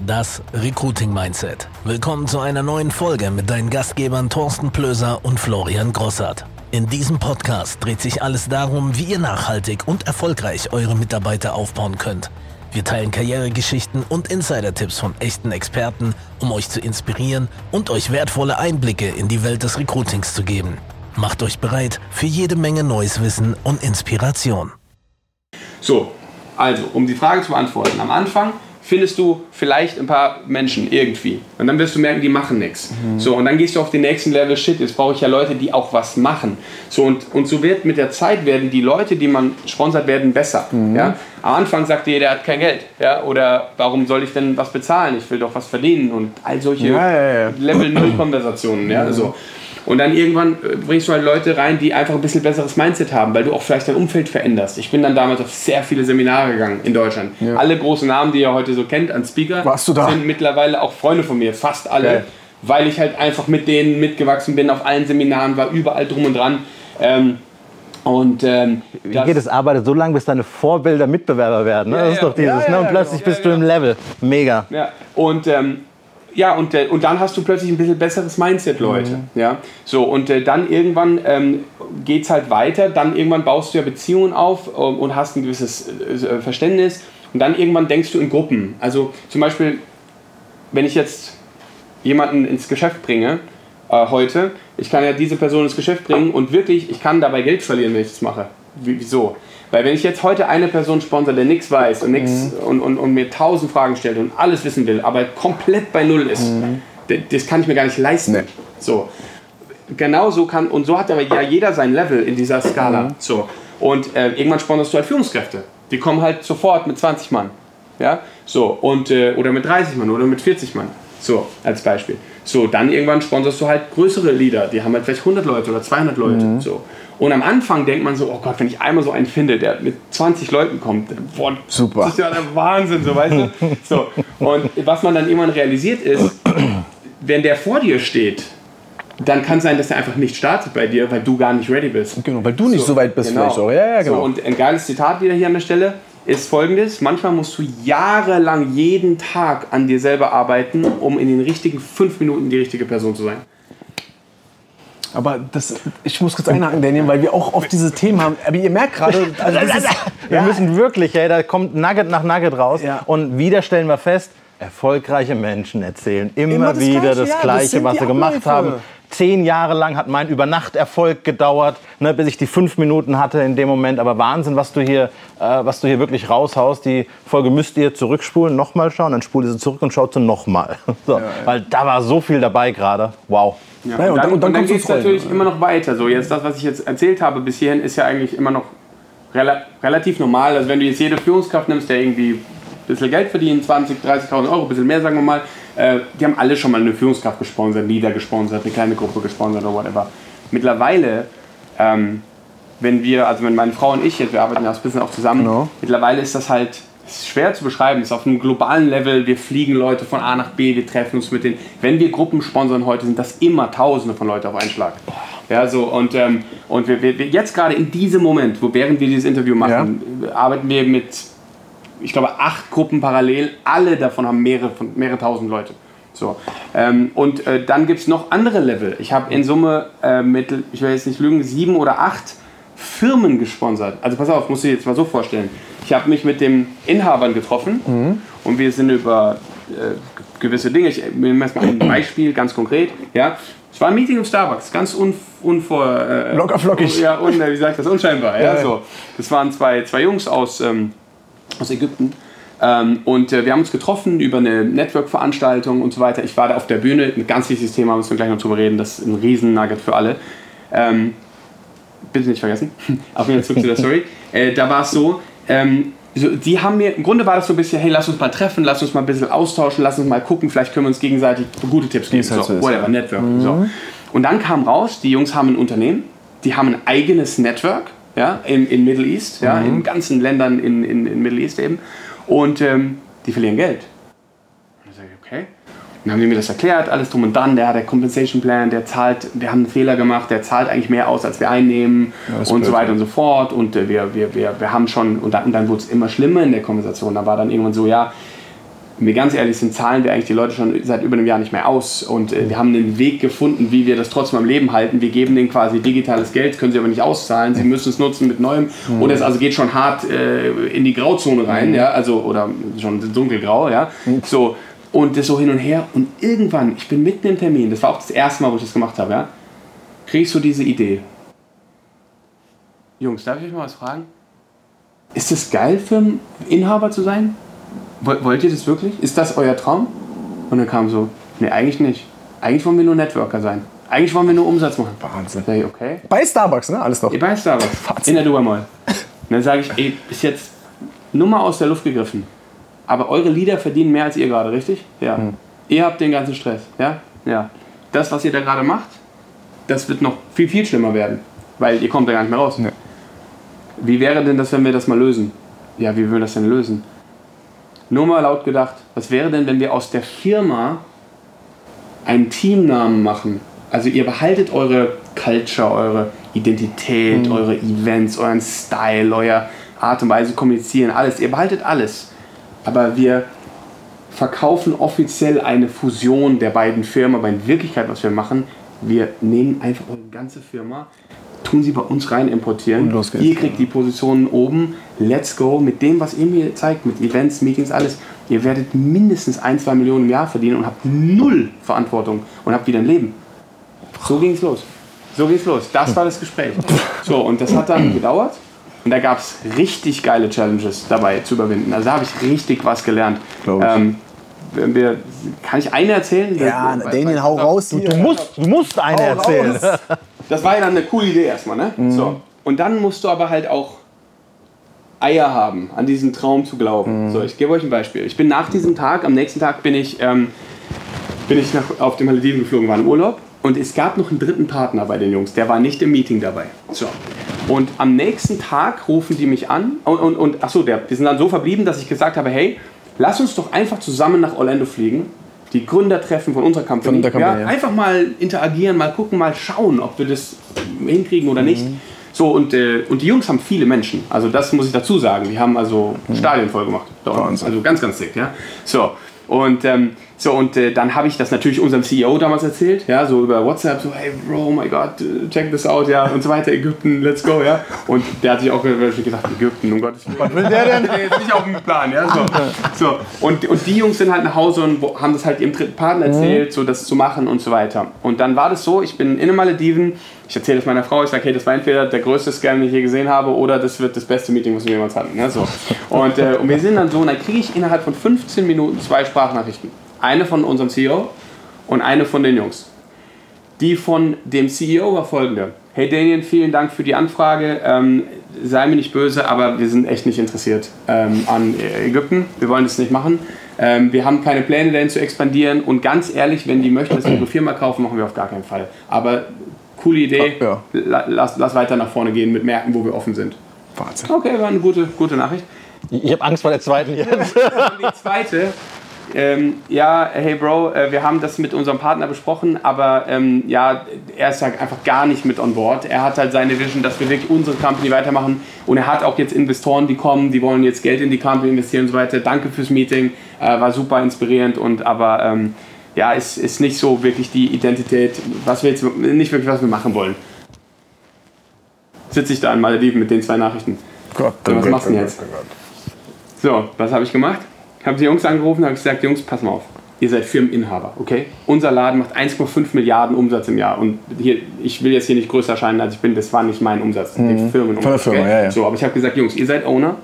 Das Recruiting Mindset. Willkommen zu einer neuen Folge mit deinen Gastgebern Thorsten Plöser und Florian Grossart. In diesem Podcast dreht sich alles darum, wie ihr nachhaltig und erfolgreich eure Mitarbeiter aufbauen könnt. Wir teilen Karrieregeschichten und Insider-Tipps von echten Experten, um euch zu inspirieren und euch wertvolle Einblicke in die Welt des Recruitings zu geben. Macht euch bereit für jede Menge neues Wissen und Inspiration. So, also, um die Frage zu beantworten. Am Anfang findest du vielleicht ein paar Menschen irgendwie. Und dann wirst du merken, die machen nichts. Mhm. So, und dann gehst du auf den nächsten Level, shit, jetzt brauche ich ja Leute, die auch was machen. So, und, und so wird mit der Zeit werden die Leute, die man sponsert, werden besser. Mhm. Ja? Am Anfang sagt ihr, der hat kein Geld. Ja? Oder warum soll ich denn was bezahlen? Ich will doch was verdienen. Und all solche ja, ja, ja. Level-0-Konversationen. Ja? Mhm. So. Und dann irgendwann äh, bringst du halt Leute rein, die einfach ein bisschen besseres Mindset haben, weil du auch vielleicht dein Umfeld veränderst. Ich bin dann damals auf sehr viele Seminare gegangen in Deutschland. Ja. Alle großen Namen, die ihr heute so kennt an Speaker, sind mittlerweile auch Freunde von mir, fast alle, okay. weil ich halt einfach mit denen mitgewachsen bin, auf allen Seminaren war, überall drum und dran. Ähm, und, ähm, Wie geht es? Arbeitet so lange, bis deine Vorbilder Mitbewerber werden. Ne? Ja, das ist doch dieses. Ja, ne? Und plötzlich genau. bist du im Level. Mega. Ja. Und ähm, ja, und, äh, und dann hast du plötzlich ein bisschen besseres Mindset, Leute. Mhm. Ja? So, und äh, dann irgendwann ähm, geht es halt weiter. Dann irgendwann baust du ja Beziehungen auf ähm, und hast ein gewisses äh, Verständnis. Und dann irgendwann denkst du in Gruppen. Also zum Beispiel, wenn ich jetzt jemanden ins Geschäft bringe, äh, heute, ich kann ja diese Person ins Geschäft bringen und wirklich, ich kann dabei Geld verlieren, wenn ich das mache. Wieso? Weil wenn ich jetzt heute eine Person sponsor, der nichts weiß und, nix, mhm. und, und, und, mir tausend Fragen stellt und alles wissen will, aber komplett bei Null ist, mhm. das kann ich mir gar nicht leisten. Nee. So. Genau so kann, und so hat aber ja jeder sein Level in dieser Skala. Mhm. So. Und äh, irgendwann sponsorst du halt Führungskräfte. Die kommen halt sofort mit 20 Mann. Ja? So. Und, äh, oder mit 30 Mann oder mit 40 Mann. So, als Beispiel. So, dann irgendwann sponsorst du halt größere Leader. Die haben halt vielleicht 100 Leute oder 200 Leute. Mhm. So. Und am Anfang denkt man so, oh Gott, wenn ich einmal so einen finde, der mit 20 Leuten kommt, boah, Super. das ist ja der Wahnsinn, so weißt du. So. Und was man dann irgendwann realisiert ist, wenn der vor dir steht, dann kann es sein, dass er einfach nicht startet bei dir, weil du gar nicht ready bist. Genau, weil du nicht so, so weit bist genau. vielleicht auch. Ja, ja, genau. So, und ein geiles Zitat wieder hier an der Stelle ist folgendes. Manchmal musst du jahrelang jeden Tag an dir selber arbeiten, um in den richtigen fünf Minuten die richtige Person zu sein. Aber das, ich muss kurz einhaken, Daniel, weil wir auch oft diese Themen haben. Aber ihr merkt gerade, also wir ja. müssen wirklich, hey, da kommt Nugget nach Nugget raus. Ja. Und wieder stellen wir fest, erfolgreiche Menschen erzählen immer, immer das wieder Gleiche, das Gleiche, ja, was sie gemacht haben. Zehn Jahre lang hat mein Übernachterfolg gedauert, ne, bis ich die fünf Minuten hatte in dem Moment. Aber Wahnsinn, was du hier, äh, was du hier wirklich raushaust. Die Folge müsst ihr zurückspulen, nochmal schauen, dann spult ihr sie zurück und schaut sie nochmal. So, ja, ja. Weil da war so viel dabei gerade. Wow. Ja, und, dann, und dann, dann geht es natürlich immer noch weiter. So, jetzt das, was ich jetzt erzählt habe bis hierhin, ist ja eigentlich immer noch rela relativ normal. Also wenn du jetzt jede Führungskraft nimmst, der irgendwie ein bisschen Geld verdient, 20, 30.000 Euro, ein bisschen mehr, sagen wir mal, äh, die haben alle schon mal eine Führungskraft gesponsert, Leader gesponsert, eine kleine Gruppe gesponsert oder whatever. Mittlerweile, ähm, wenn wir, also wenn meine Frau und ich, jetzt, wir arbeiten ja ein bisschen auch zusammen, genau. mittlerweile ist das halt ist schwer zu beschreiben, ist auf einem globalen Level, wir fliegen Leute von A nach B, wir treffen uns mit denen. Wenn wir Gruppen sponsern heute, sind das immer Tausende von Leuten auf einen Schlag. Ja, so, und, ähm, und wir, wir, jetzt gerade in diesem Moment, wo während wir dieses Interview machen, ja. arbeiten wir mit, ich glaube, acht Gruppen parallel. Alle davon haben mehrere, mehrere tausend Leute. So. Ähm, und äh, dann gibt es noch andere Level. Ich habe in Summe äh, mit, ich will jetzt nicht lügen, sieben oder acht Firmen gesponsert. Also pass auf, musst du dir jetzt mal so vorstellen. Ich habe mich mit dem Inhabern getroffen mhm. und wir sind über äh, gewisse Dinge. Ich nehme mal ein Beispiel, ganz konkret. Ja, es war ein Meeting im Starbucks, ganz un, unvor. Äh, Locker flockig. Ja, un, wie sage ich das? Unscheinbar. Ja, ja, So. Das waren zwei, zwei Jungs aus, ähm, aus Ägypten. Ähm, und äh, wir haben uns getroffen über eine Network-Veranstaltung und so weiter. Ich war da auf der Bühne, ein ganz wichtiges Thema, müssen wir gleich noch drüber reden. Das ist ein Riesen-Nugget für alle. Ähm, bitte nicht vergessen. Auf jeden Fall zurück zu der Story. Äh, da war es so, ähm, so, die haben mir, im Grunde war das so ein bisschen, hey, lass uns mal treffen, lass uns mal ein bisschen austauschen, lass uns mal gucken, vielleicht können wir uns gegenseitig gute Tipps geben. Halt so, whatever, Network. Mhm. So. Und dann kam raus, die Jungs haben ein Unternehmen, die haben ein eigenes Network ja, in, in Middle East, ja, mhm. in ganzen Ländern in, in, in Middle East eben. Und ähm, die verlieren Geld. Und ich sage, okay. Dann haben die mir das erklärt, alles drum und dann, der hat der Compensation Plan, der zahlt, wir haben einen Fehler gemacht, der zahlt eigentlich mehr aus, als wir einnehmen ja, und so weiter und so fort. Und äh, wir, wir, wir, wir haben schon, und dann, und dann wurde es immer schlimmer in der Konversation. Da war dann irgendwann so, ja, wenn wir ganz ehrlich sind, zahlen wir eigentlich die Leute schon seit über einem Jahr nicht mehr aus. Und äh, wir haben einen Weg gefunden, wie wir das trotzdem am Leben halten. Wir geben denen quasi digitales Geld, können sie aber nicht auszahlen. Sie müssen es nutzen mit neuem. Mhm. Oder es also geht schon hart äh, in die Grauzone rein, mhm. ja, also oder schon dunkelgrau, ja. Mhm. So und das so hin und her. Und irgendwann, ich bin mitten im Termin, das war auch das erste Mal, wo ich das gemacht habe, ja, kriegst du diese Idee. Jungs, darf ich euch mal was fragen? Ist es geil für einen Inhaber zu sein? Wollt ihr das wirklich? Ist das euer Traum? Und dann kam so, nee, eigentlich nicht. Eigentlich wollen wir nur Networker sein. Eigentlich wollen wir nur Umsatz machen. Wahnsinn. Ich, okay. Bei Starbucks, ne? Alles doch. Bei Starbucks. Wahnsinn. In der Dubai Mall. Und dann sage ich, ey, bis jetzt Nummer aus der Luft gegriffen. Aber eure Leader verdienen mehr als ihr gerade, richtig? Ja. Hm. Ihr habt den ganzen Stress. Ja? Ja. Das, was ihr da gerade macht, das wird noch viel, viel schlimmer werden. Weil ihr kommt da gar nicht mehr raus. Nee. Wie wäre denn das, wenn wir das mal lösen? Ja, wie würden wir das denn lösen? Nur mal laut gedacht, was wäre denn, wenn wir aus der Firma einen Teamnamen machen? Also ihr behaltet eure Culture, eure Identität, mhm. eure Events, euren Style, euer Art und Weise kommunizieren, alles. Ihr behaltet alles. Aber wir verkaufen offiziell eine Fusion der beiden Firmen, aber in Wirklichkeit, was wir machen, wir nehmen einfach eure ganze Firma, tun sie bei uns rein importieren. Und los geht's. Ihr kriegt die Positionen oben. Let's go. Mit dem, was ihr mir zeigt, mit Events, Meetings, alles. Ihr werdet mindestens ein, zwei Millionen im Jahr verdienen und habt null Verantwortung und habt wieder ein Leben. So ging es los. So ging es los. Das war das Gespräch. So, und das hat dann gedauert. Und da gab es richtig geile Challenges dabei zu überwinden. Also da habe ich richtig was gelernt. Ähm, wir, kann ich eine erzählen? Ja, Daniel, hau raus. Du, du, musst, du musst eine hau erzählen. Raus. Das war ja dann eine coole Idee erstmal, ne? Mhm. So. Und dann musst du aber halt auch Eier haben, an diesen Traum zu glauben. Mhm. So, ich gebe euch ein Beispiel. Ich bin nach diesem Tag, am nächsten Tag bin ich, ähm, bin ich nach, auf den Malediven geflogen, war im Urlaub. Und es gab noch einen dritten Partner bei den Jungs, der war nicht im Meeting dabei. So. Und am nächsten Tag rufen die mich an und, und, und achso, der, wir sind dann so verblieben, dass ich gesagt habe, hey, lass uns doch einfach zusammen nach Orlando fliegen die Gründertreffen von unserer Company. Von Company ja, ja. Einfach mal interagieren, mal gucken, mal schauen, ob wir das hinkriegen oder nicht. Mhm. So, und, äh, und die Jungs haben viele Menschen. Also das muss ich dazu sagen. Die haben also mhm. Stadien voll gemacht. Also ganz, ganz dick, ja. So, und ähm, so, und äh, dann habe ich das natürlich unserem CEO damals erzählt, ja, so über WhatsApp, so, hey Bro, oh my God, äh, check this out, ja, und so weiter, Ägypten, let's go, ja. Und der hat sich auch gedacht, Ägypten, um Gottes Willen. Was will der denn? Der ist nicht auf dem Plan, ja, so. so. Und, und die Jungs sind halt nach Hause und haben das halt ihrem dritten Partner erzählt, mhm. so das zu machen und so weiter. Und dann war das so, ich bin in den Malediven, ich erzähle das meiner Frau, ich sage, hey, das war entweder der größte Scam, den ich je gesehen habe, oder das wird das beste Meeting, was wir jemals hatten. Ja, so. und, äh, und wir sind dann so, und dann kriege ich innerhalb von 15 Minuten zwei Sprachnachrichten. Eine von unserem CEO und eine von den Jungs. Die von dem CEO war folgende. Hey Daniel, vielen Dank für die Anfrage. Ähm, sei mir nicht böse, aber wir sind echt nicht interessiert ähm, an Ägypten. Wir wollen das nicht machen. Ähm, wir haben keine Pläne dahin zu expandieren. Und ganz ehrlich, wenn die möchten, dass wir eine Firma kaufen, machen wir auf gar keinen Fall. Aber coole Idee. Ja. Lass, lass weiter nach vorne gehen mit Märkten, wo wir offen sind. Wahnsinn. Okay, war eine gute, gute Nachricht. Ich habe Angst vor der zweiten jetzt. die zweite ähm, ja, hey Bro, äh, wir haben das mit unserem Partner besprochen, aber ähm, ja, er ist halt einfach gar nicht mit on board. Er hat halt seine Vision, dass wir wirklich unsere Company weitermachen und er hat auch jetzt Investoren, die kommen, die wollen jetzt Geld in die Company investieren und so weiter. Danke fürs Meeting, äh, war super inspirierend und aber ähm, ja, ist, ist nicht so wirklich die Identität, was wir jetzt nicht wirklich was wir machen wollen. Sitze ich da in Malediven mit den zwei Nachrichten. Gott, so, was machst du jetzt? Gott, so, was habe ich gemacht? Ich habe die Jungs angerufen und habe gesagt, Jungs, pass mal auf. Ihr seid Firmeninhaber, okay? Unser Laden macht 1,5 Milliarden Umsatz im Jahr. Und hier, ich will jetzt hier nicht größer erscheinen, als ich bin. Das war nicht mein Umsatz. Mhm. Firmenumsatz. Von der Firma, okay? ja, ja. So, aber ich habe gesagt, Jungs, ihr seid Owner.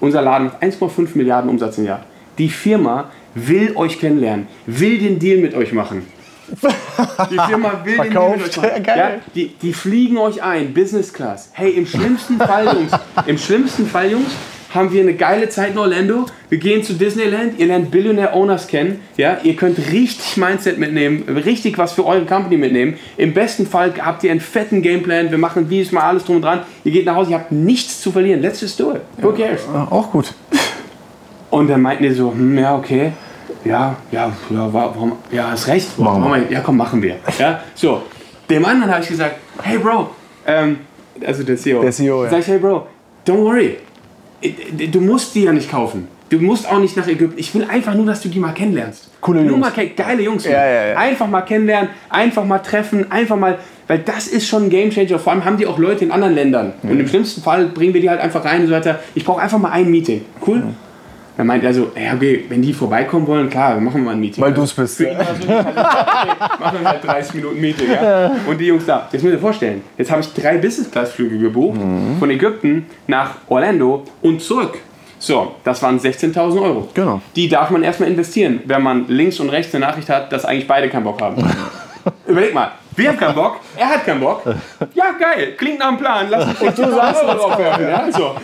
Unser Laden macht 1,5 Milliarden Umsatz im Jahr. Die Firma will euch kennenlernen, will den Deal mit euch machen. Die Firma will den Deal mit euch machen. Ja, die, die fliegen euch ein, Business Class. Hey, im schlimmsten Fall, Jungs, im schlimmsten Fall, Jungs, haben wir eine geile Zeit in Orlando. Wir gehen zu Disneyland, ihr lernt Billionaire Owners kennen. Ja? Ihr könnt richtig Mindset mitnehmen, richtig was für eure Company mitnehmen. Im besten Fall habt ihr einen fetten Gameplan. Wir machen Videos mal alles drum und dran. Ihr geht nach Hause, ihr habt nichts zu verlieren. Let's just do it. Who cares? Ja, auch gut. Und dann meinten die so, hm, ja, okay. Ja, ja, ja, warum, ja, hast recht. Warum? warum? Ja, komm, machen wir. Ja, so. Dem anderen habe ich gesagt, hey Bro, ähm, also der CEO. Der CEO, ja. Sag ich, hey Bro, don't worry, du musst die ja nicht kaufen. Du musst auch nicht nach Ägypten. Ich will einfach nur, dass du die mal kennenlernst. Coole nur Jungs. Mal ke- geile Jungs. Ja, ja, ja. Einfach mal kennenlernen, einfach mal treffen, einfach mal. Weil das ist schon ein Gamechanger. Vor allem haben die auch Leute in anderen Ländern. Und im schlimmsten Fall bringen wir die halt einfach rein und so weiter. Ich brauche einfach mal ein Meeting. Cool? Dann meint er so, ja, okay, wenn die vorbeikommen wollen, klar, machen wir mal ein Meeting. Weil du's bist, Für ja. ihn war so, okay, machen wir halt 30 Minuten Meeting. Ja? Und die Jungs da. Jetzt müsst ihr vorstellen, jetzt habe ich drei Business-Class-Flüge gebucht von Ägypten nach Orlando und zurück. So, das waren 16.000 Euro. Genau. Die darf man erstmal investieren, wenn man links und rechts eine Nachricht hat, dass eigentlich beide keinen Bock haben. Überleg mal, wir haben keinen Bock, er hat keinen Bock. Ja, geil, klingt nach einem Plan, lass uns 16.000 Euro draufwerfen. Ja? So.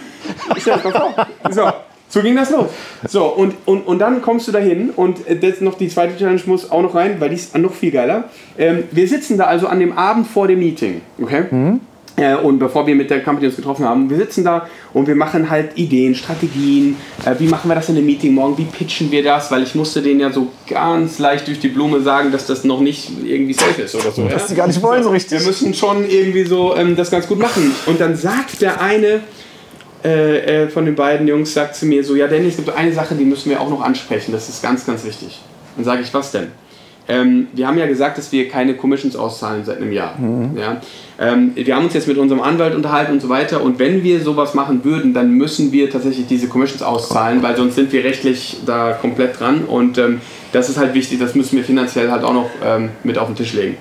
Stell dir das mal vor. So. So ging das los. So, und, und, und dann kommst du dahin und äh, das noch die zweite Challenge muss auch noch rein, weil die ist noch viel geiler. Ähm, wir sitzen da also an dem Abend vor dem Meeting, okay? Äh, und bevor wir mit der Company uns getroffen haben, wir sitzen da und wir machen halt Ideen, Strategien. Äh, wie machen wir das in dem Meeting morgen? Wie pitchen wir das? Weil ich musste denen ja so ganz leicht durch die Blume sagen, dass das noch nicht irgendwie safe ist oder so. ja? Dass die gar nicht wollen so richtig. Wir müssen schon irgendwie so ähm, das ganz gut machen. Und dann sagt der eine äh, äh, von den beiden Jungs, sagt zu mir so, ja Dennis, es gibt eine Sache, die müssen wir auch noch ansprechen. Das ist ganz, ganz wichtig. Dann sage ich, was denn? Ähm, wir haben ja gesagt, dass wir keine Commissions auszahlen seit einem Jahr. Ja? Ähm, wir haben uns jetzt mit unserem Anwalt unterhalten und so weiter. Und wenn wir sowas machen würden, dann müssen wir tatsächlich diese Commissions auszahlen, weil sonst sind wir rechtlich da komplett dran. Und ähm, das ist halt wichtig, das müssen wir finanziell halt auch noch ähm, mit auf den Tisch legen.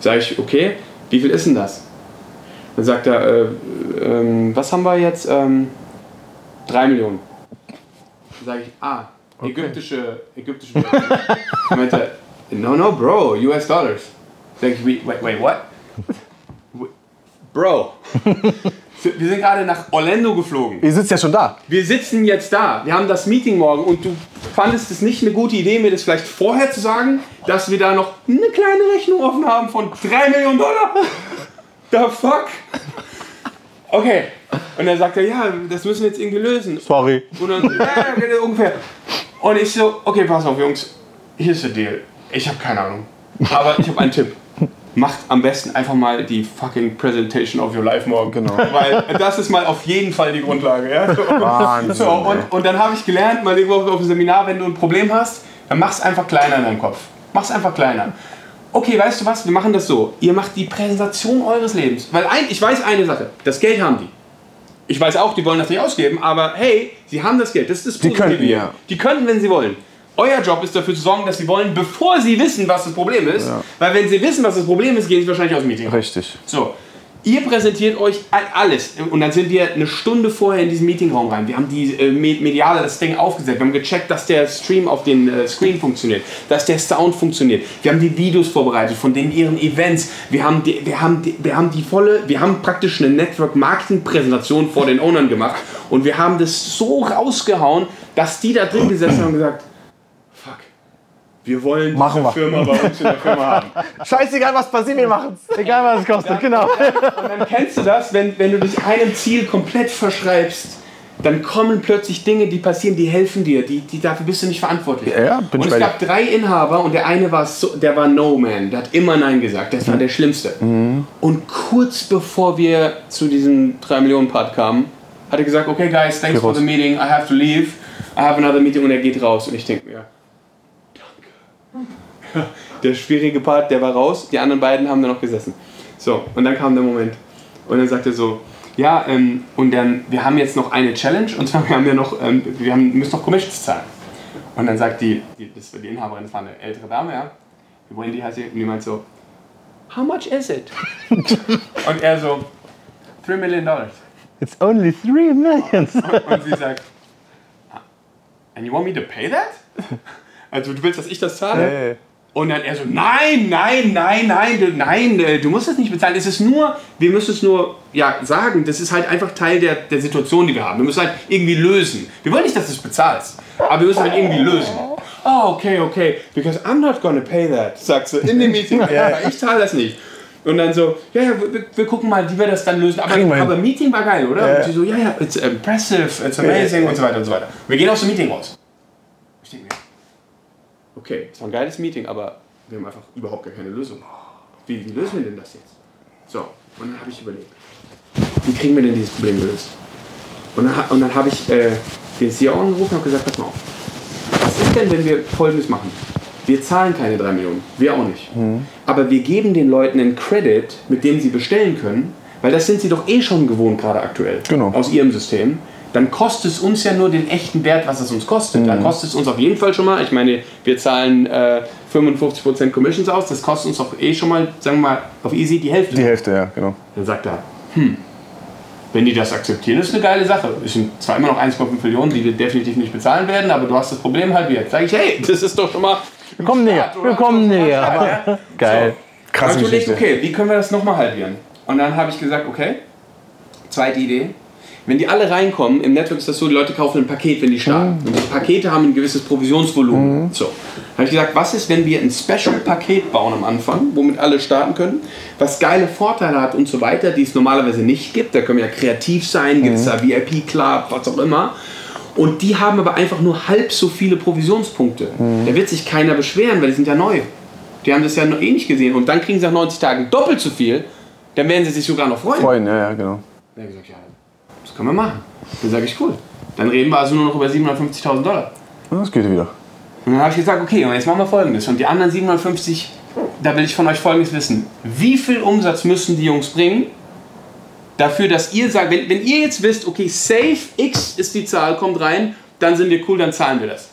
Sage ich, okay, wie viel ist denn das? Dann sagt er, äh, ähm, was haben wir jetzt? Ähm, drei Millionen. Dann sage ich, ah, ägyptische, ägyptische. Dann meinte er, no, no, bro, US Dollars. Sag ich, wait, wait, what? Bro, wir sind gerade nach Orlando geflogen. Ihr sitzt ja schon da. Wir sitzen jetzt da, wir haben das Meeting morgen und du fandest es nicht eine gute Idee, mir das vielleicht vorher zu sagen, dass wir da noch eine kleine Rechnung offen haben von 3 Millionen Dollar? The fuck? Okay. Und dann sagt er, ja, das müssen wir jetzt irgendwie lösen. Sorry. Und dann, ja, ja, ungefähr. Und ich so, okay, pass auf, Jungs, hier ist der Deal. Ich habe keine Ahnung. Aber ich habe einen Tipp. Macht am besten einfach mal die fucking Presentation of your life morgen. Genau. Weil das ist mal auf jeden Fall die Grundlage. Ja? So, Wahnsinn, So, und, und dann habe ich gelernt, mal irgendwo auf dem Seminar, wenn du ein Problem hast, dann mach es einfach kleiner in deinem Kopf. Mach es einfach kleiner. Okay, weißt du was? Wir machen das so. Ihr macht die Präsentation eures Lebens. Weil ein, ich weiß eine Sache. Das Geld haben die. Ich weiß auch, die wollen das nicht ausgeben, aber hey, sie haben das Geld. Das ist das Positive könnten, hier. ja. Die können, wenn sie wollen. Euer Job ist dafür zu sorgen, dass sie wollen, bevor sie wissen, was das Problem ist. Weil wenn sie wissen, was das Problem ist, gehen sie wahrscheinlich aus dem Meeting. Richtig. So, ihr präsentiert euch all- alles. Und dann sind wir eine Stunde vorher in diesen Meetingraum rein. Wir haben die äh, Me- mediale das Ding aufgesetzt. Wir haben gecheckt, dass der Stream auf den äh, Screen funktioniert, dass der Sound funktioniert. Wir haben die Videos vorbereitet von den ihren Events. Wir haben die, wir haben die, wir haben die volle, wir haben praktisch eine Network Marketing Präsentation vor den Ownern gemacht und wir haben das so rausgehauen, dass die da drin gesessen haben und gesagt. Wir wollen Machen diese wir. Firma bei uns in der Firma haben. Scheißegal, was passiert, wir machen's. Egal, was es kostet, genau. Und dann kennst du das, wenn, wenn du dich einem Ziel komplett verschreibst, dann kommen plötzlich Dinge, die passieren, die helfen dir, die, die dafür bist du nicht verantwortlich. Ja, bin und ich es bei gab drei Inhaber und der eine war so, der war No Man, der hat immer Nein gesagt, das war der Schlimmste. Und kurz bevor wir zu diesem 3 Millionen Part kamen, hat er gesagt, okay guys, thanks for raus. the meeting, I have to leave, I have another meeting und er geht raus und ich denke mir, danke. Der schwierige Part, der war raus, die anderen beiden haben da noch gesessen. So, und dann kam der Moment. Und dann sagte er so, ja, ähm, und dann, wir haben jetzt noch eine Challenge, und zwar, wir haben ja noch, ähm, wir haben, müssen noch Commissions zahlen. Und dann sagt die, die, das war die Inhaberin, das war eine ältere Dame, ja, Wendy heißt sie, und die meint so, how much is it? und er so, 3 Million Dollars. It's only three millions. Und sie sagt, "Ah, and you want me to pay that? Also du willst, dass ich das zahle? Hey. Und dann er so, nein, nein, nein, nein, du- nein, äh, du musst es nicht bezahlen. Es ist nur, wir müssen es nur ja, sagen, das ist halt einfach Teil der, der Situation, die wir haben. Wir müssen halt irgendwie lösen. Wir wollen nicht, dass du es bezahlst, aber wir müssen halt irgendwie lösen. Oh, okay, okay, because I'm not gonna pay that, sagt sie in dem Meeting. ja, ich zahle das nicht. Und dann so, ja, ja, wir, wir gucken mal, wie wir das dann lösen. Aber, aber Meeting war geil, oder? Ja. Und sie so, ja, ja, it's impressive, it's amazing und so weiter und so weiter. Wir gehen aus dem Meeting raus. Okay, es war ein geiles Meeting, aber wir haben einfach überhaupt gar keine Lösung. Wie, wie lösen wir denn das jetzt? So, und dann habe ich überlegt, wie kriegen wir denn dieses Problem gelöst? Und dann, und dann habe ich äh, den CEO angerufen und habe gesagt, pass mal auf. Was ist denn, wenn wir Folgendes machen? Wir zahlen keine 3 Millionen, wir auch nicht. Mhm. Aber wir geben den Leuten einen Credit, mit dem sie bestellen können, weil das sind sie doch eh schon gewohnt gerade aktuell Genau. aus ihrem System. Dann kostet es uns ja nur den echten Wert, was es uns kostet. Mhm. Dann kostet es uns auf jeden Fall schon mal, ich meine, wir zahlen äh, 55% Commissions aus, das kostet uns doch eh schon mal, sagen wir mal, auf easy die Hälfte. Die Hälfte, ja, genau. Dann sagt er, hm, wenn die das akzeptieren, ist eine geile Sache. Es sind zwar immer noch 1,5 Millionen, die wir definitiv nicht bezahlen werden, aber du hast das Problem halbiert. Sag ich, hey, das ist doch schon mal. Wir kommen näher. Wir kommen näher. Geil. Krasse Krass überlegt, Geschichte. okay, wie können wir das nochmal halbieren? Und dann habe ich gesagt, okay, zweite Idee. Wenn die alle reinkommen, im Network ist das so, die Leute kaufen ein Paket, wenn die starten. Und die Pakete haben ein gewisses Provisionsvolumen. So. Habe ich gesagt, was ist, wenn wir ein Special-Paket bauen am Anfang, womit alle starten können, was geile Vorteile hat und so weiter, die es normalerweise nicht gibt. Da können wir ja kreativ sein, gibt es da VIP-Club, was auch immer. Und die haben aber einfach nur halb so viele Provisionspunkte. Da wird sich keiner beschweren, weil die sind ja neu. Die haben das ja noch eh nicht gesehen. Und dann kriegen sie nach 90 Tagen doppelt so viel. Dann werden sie sich sogar noch freuen. Freuen, ja, ja, genau. Dann habe ich gesagt, ja, das können wir machen. Dann sage ich, cool. Dann reden wir also nur noch über 750.000 Dollar. Das geht wieder. Und dann habe ich gesagt, okay, und jetzt machen wir folgendes. Und die anderen 750, da will ich von euch folgendes wissen. Wie viel Umsatz müssen die Jungs bringen, dafür, dass ihr sagt, wenn, wenn ihr jetzt wisst, okay, safe X ist die Zahl, kommt rein, dann sind wir cool, dann zahlen wir das.